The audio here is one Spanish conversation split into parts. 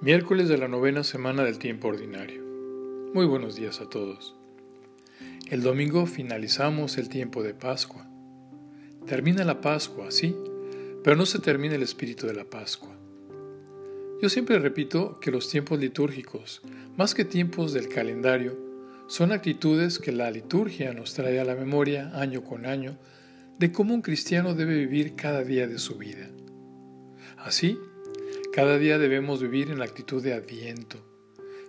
Miércoles de la novena semana del tiempo ordinario. Muy buenos días a todos. El domingo finalizamos el tiempo de Pascua. Termina la Pascua, sí, pero no se termina el espíritu de la Pascua. Yo siempre repito que los tiempos litúrgicos, más que tiempos del calendario, son actitudes que la liturgia nos trae a la memoria año con año de cómo un cristiano debe vivir cada día de su vida. Así, cada día debemos vivir en la actitud de adviento,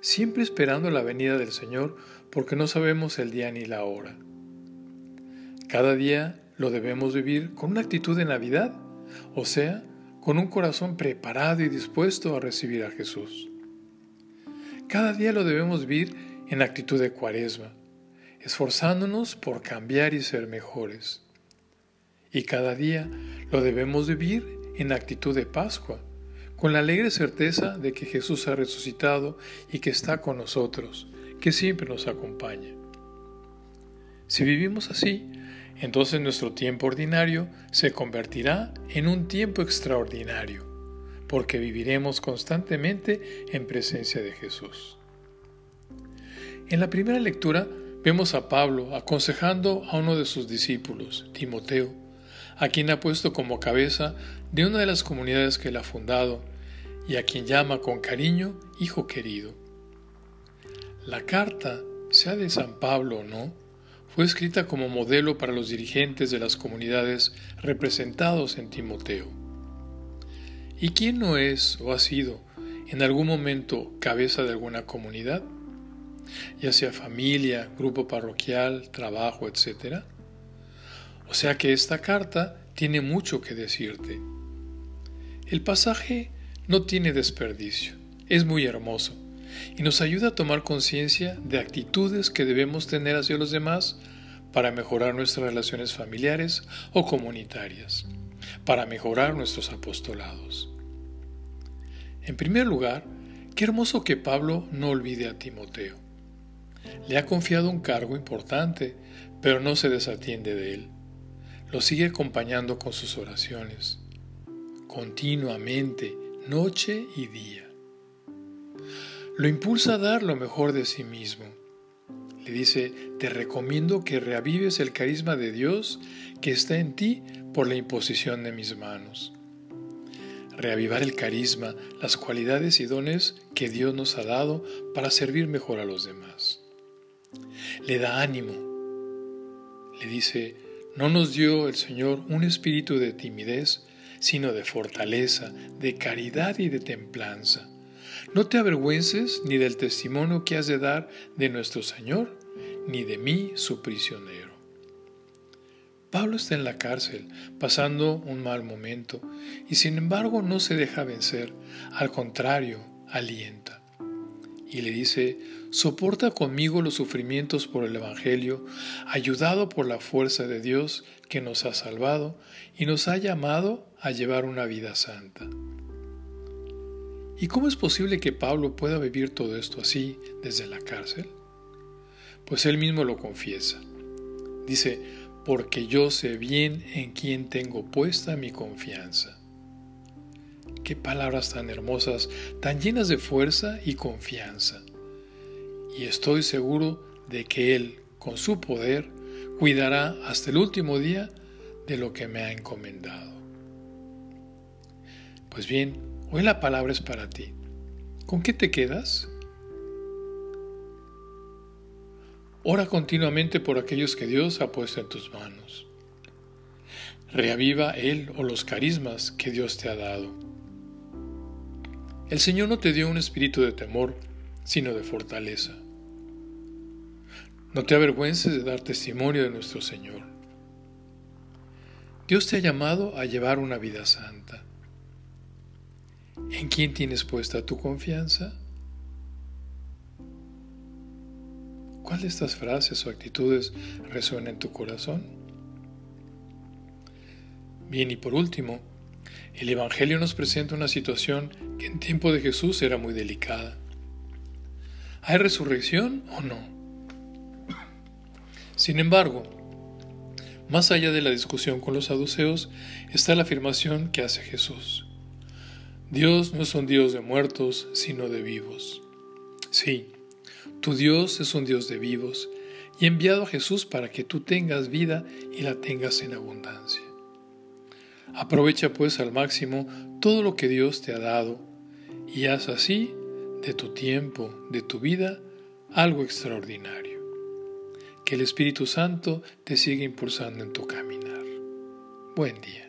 siempre esperando la venida del Señor porque no sabemos el día ni la hora. Cada día lo debemos vivir con una actitud de Navidad, o sea, con un corazón preparado y dispuesto a recibir a Jesús. Cada día lo debemos vivir en actitud de cuaresma, esforzándonos por cambiar y ser mejores. Y cada día lo debemos vivir en actitud de Pascua, con la alegre certeza de que Jesús ha resucitado y que está con nosotros, que siempre nos acompaña. Si vivimos así, entonces nuestro tiempo ordinario se convertirá en un tiempo extraordinario, porque viviremos constantemente en presencia de Jesús. En la primera lectura vemos a Pablo aconsejando a uno de sus discípulos, Timoteo, a quien ha puesto como cabeza de una de las comunidades que él ha fundado y a quien llama con cariño Hijo querido. La carta, sea de San Pablo o no, fue escrita como modelo para los dirigentes de las comunidades representados en Timoteo. ¿Y quién no es o ha sido en algún momento cabeza de alguna comunidad? Ya sea familia, grupo parroquial, trabajo, etc. O sea que esta carta tiene mucho que decirte. El pasaje no tiene desperdicio, es muy hermoso y nos ayuda a tomar conciencia de actitudes que debemos tener hacia los demás para mejorar nuestras relaciones familiares o comunitarias, para mejorar nuestros apostolados. En primer lugar, qué hermoso que Pablo no olvide a Timoteo. Le ha confiado un cargo importante, pero no se desatiende de él lo sigue acompañando con sus oraciones, continuamente, noche y día. Lo impulsa a dar lo mejor de sí mismo. Le dice, te recomiendo que reavives el carisma de Dios que está en ti por la imposición de mis manos. Reavivar el carisma, las cualidades y dones que Dios nos ha dado para servir mejor a los demás. Le da ánimo. Le dice, no nos dio el Señor un espíritu de timidez, sino de fortaleza, de caridad y de templanza. No te avergüences ni del testimonio que has de dar de nuestro Señor, ni de mí, su prisionero. Pablo está en la cárcel, pasando un mal momento, y sin embargo no se deja vencer, al contrario, alienta y le dice, soporta conmigo los sufrimientos por el Evangelio, ayudado por la fuerza de Dios que nos ha salvado y nos ha llamado a llevar una vida santa. ¿Y cómo es posible que Pablo pueda vivir todo esto así desde la cárcel? Pues él mismo lo confiesa. Dice, porque yo sé bien en quién tengo puesta mi confianza. Qué palabras tan hermosas, tan llenas de fuerza y confianza. Y estoy seguro de que Él, con su poder, cuidará hasta el último día de lo que me ha encomendado. Pues bien, hoy la palabra es para ti. ¿Con qué te quedas? Ora continuamente por aquellos que Dios ha puesto en tus manos. Reaviva Él o los carismas que Dios te ha dado. El Señor no te dio un espíritu de temor, sino de fortaleza. No te avergüences de dar testimonio de nuestro Señor. Dios te ha llamado a llevar una vida santa. ¿En quién tienes puesta tu confianza? ¿Cuál de estas frases o actitudes resuena en tu corazón? Bien, y por último, el Evangelio nos presenta una situación que en tiempo de Jesús era muy delicada. ¿Hay resurrección o no? Sin embargo, más allá de la discusión con los saduceos está la afirmación que hace Jesús. Dios no es un Dios de muertos, sino de vivos. Sí, tu Dios es un Dios de vivos y ha enviado a Jesús para que tú tengas vida y la tengas en abundancia. Aprovecha pues al máximo todo lo que Dios te ha dado y haz así de tu tiempo, de tu vida, algo extraordinario. Que el Espíritu Santo te siga impulsando en tu caminar. Buen día.